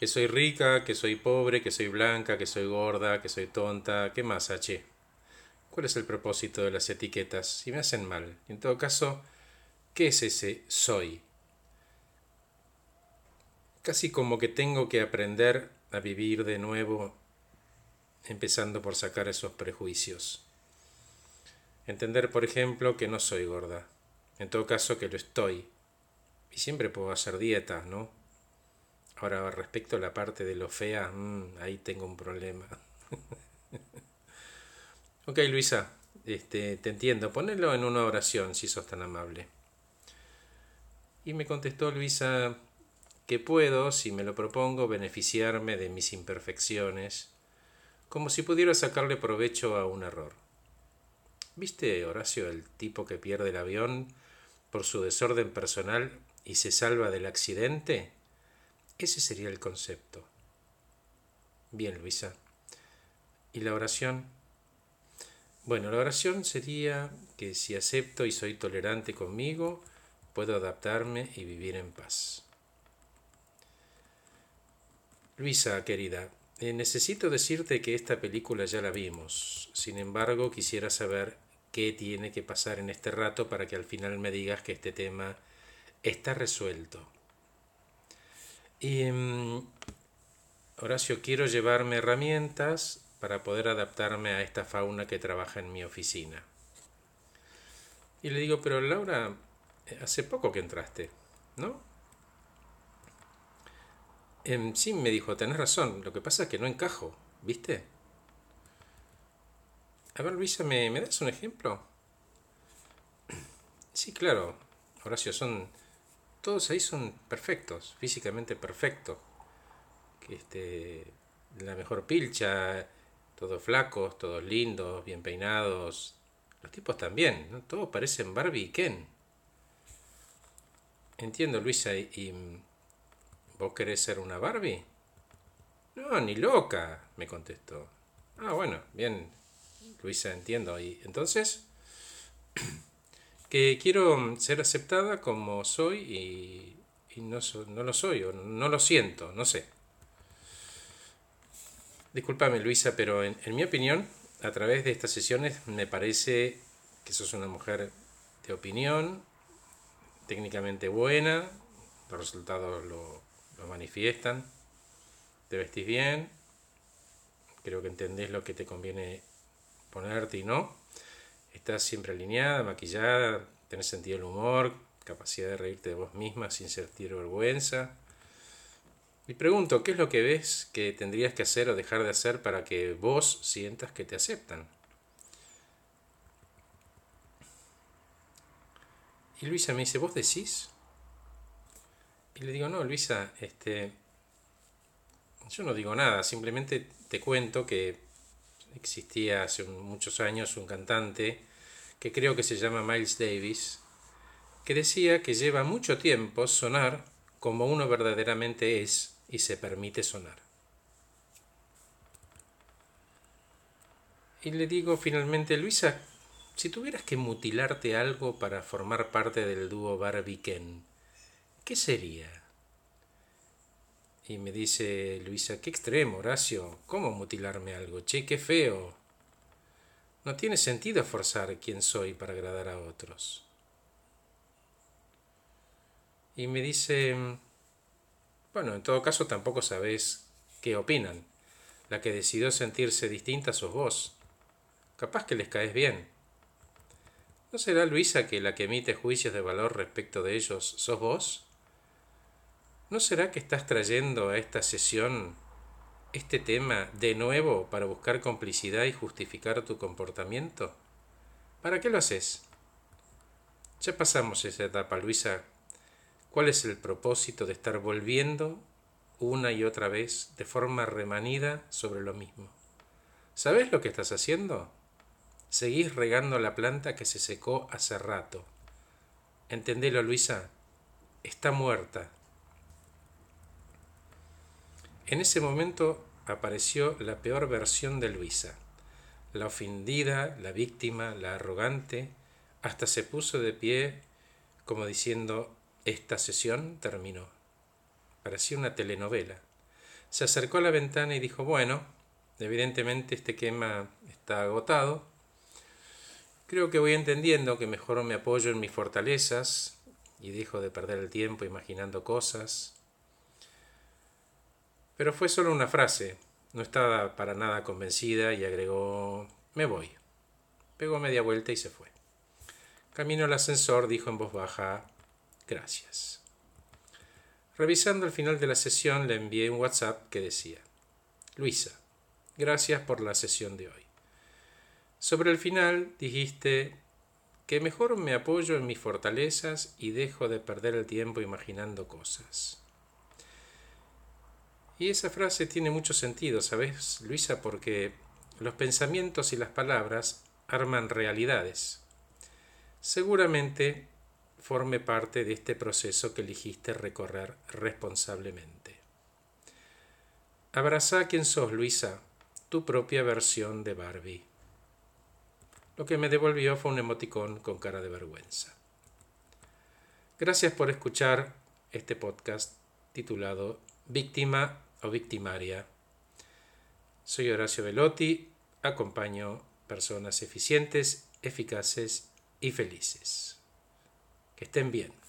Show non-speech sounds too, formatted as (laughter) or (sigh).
Que soy rica, que soy pobre, que soy blanca, que soy gorda, que soy tonta. ¿Qué más, H? ¿Cuál es el propósito de las etiquetas? Si me hacen mal. En todo caso, ¿qué es ese soy? Casi como que tengo que aprender a vivir de nuevo, empezando por sacar esos prejuicios. Entender, por ejemplo, que no soy gorda. En todo caso, que lo estoy. Y siempre puedo hacer dieta, ¿no? Ahora, respecto a la parte de lo fea, mm, ahí tengo un problema. (laughs) ok, Luisa, este, te entiendo. Ponelo en una oración, si sos tan amable. Y me contestó Luisa que puedo, si me lo propongo, beneficiarme de mis imperfecciones, como si pudiera sacarle provecho a un error. ¿Viste, Horacio, el tipo que pierde el avión por su desorden personal y se salva del accidente? Ese sería el concepto. Bien, Luisa. ¿Y la oración? Bueno, la oración sería que si acepto y soy tolerante conmigo, puedo adaptarme y vivir en paz. Luisa, querida, eh, necesito decirte que esta película ya la vimos. Sin embargo, quisiera saber qué tiene que pasar en este rato para que al final me digas que este tema está resuelto. Y, mm, Horacio, quiero llevarme herramientas para poder adaptarme a esta fauna que trabaja en mi oficina. Y le digo, pero Laura, eh, hace poco que entraste, ¿no? Em, sí, me dijo, tenés razón, lo que pasa es que no encajo, ¿viste? A ver, Luisa, ¿me, ¿me das un ejemplo? (clears throat) Sí, claro, Horacio, son todos ahí son perfectos, físicamente perfectos. Este, la mejor pilcha, todos flacos, todos lindos, bien peinados. Los tipos también, ¿no? Todos parecen Barbie y Ken. Entiendo, Luisa, y, ¿vos querés ser una Barbie? No, ni loca, me contestó. Ah, bueno, bien, Luisa, entiendo. ¿Y entonces? (clears throat) que quiero ser aceptada como soy y, no, no, lo soy, o no lo siento, no sé. Discúlpame Luisa, pero en, mi opinión, a través de estas sesiones me parece que sos una mujer de opinión, técnicamente buena, los resultados lo, lo manifiestan, te vestís bien, creo que entendés lo que te conviene ponerte y no estás siempre alineada, maquillada, tenés sentido del humor, capacidad de reírte de vos misma sin sentir vergüenza. Y pregunto, ¿qué es lo que ves que tendrías que hacer o dejar de hacer para que vos sientas que te aceptan? Y Luisa me dice, ¿vos decís? Y le digo, no, Luisa, este, yo no digo nada, simplemente te cuento que existía hace muchos años un cantante que creo que se llama Miles Davis, que decía que lleva mucho tiempo sonar como uno verdaderamente es y se permite sonar. Y le digo finalmente, Luisa, si tuvieras que mutilarte algo para formar parte del dúo Barbie Ken, ¿qué sería? Y me dice Luisa, qué extremo, Horacio, ¿cómo mutilarme algo? Che, qué feo. No tiene sentido forzar quién soy para agradar a otros. Y me dice, bueno, en todo caso tampoco sabés qué opinan. La que decidió sentirse distinta sos vos. Capaz que les caes bien. ¿No será Luisa que la que emite juicios de valor respecto de ellos sos vos? ¿No será que estás trayendo a esta sesión este tema de nuevo para buscar complicidad y justificar tu comportamiento? ¿Para qué lo haces? Ya pasamos esa etapa, Luisa. ¿Cuál es el propósito de estar volviendo una y otra vez de forma remanida sobre lo mismo? ¿Sabes lo que estás haciendo? Seguís regando la planta que se secó hace rato. Entendelo, Luisa. Está muerta en ese momento apareció la peor versión de Luisa, la ofendida, la víctima, la arrogante, hasta se puso de pie como diciendo, esta sesión terminó. Parecía una telenovela. Se acercó a la ventana y dijo, bueno, evidentemente este quema está agotado. Creo que voy entendiendo que mejor me apoyo en mis fortalezas y dejo de perder el tiempo imaginando cosas. Pero fue solo una frase, no estaba para nada convencida y agregó, me voy. Pegó media vuelta y se fue. Camino al ascensor dijo en voz baja, gracias. Revisando el final de la sesión le envié un WhatsApp que decía, Luisa, gracias por la sesión de hoy. Sobre el final dijiste que mejor me apoyo en mis fortalezas y dejo de perder el tiempo imaginando cosas. Y esa frase tiene mucho sentido, ¿sabes, Luisa? Porque los pensamientos y las palabras arman realidades. Seguramente forme parte de este proceso que elegiste recorrer responsablemente. Abraza a quien sos, Luisa, tu propia versión de Barbie. Lo que me devolvió fue un emoticón con cara de vergüenza. Gracias por escuchar este podcast titulado Víctima o victimaria. Soy Horacio Velotti, acompaño personas eficientes, eficaces y felices. Que estén bien.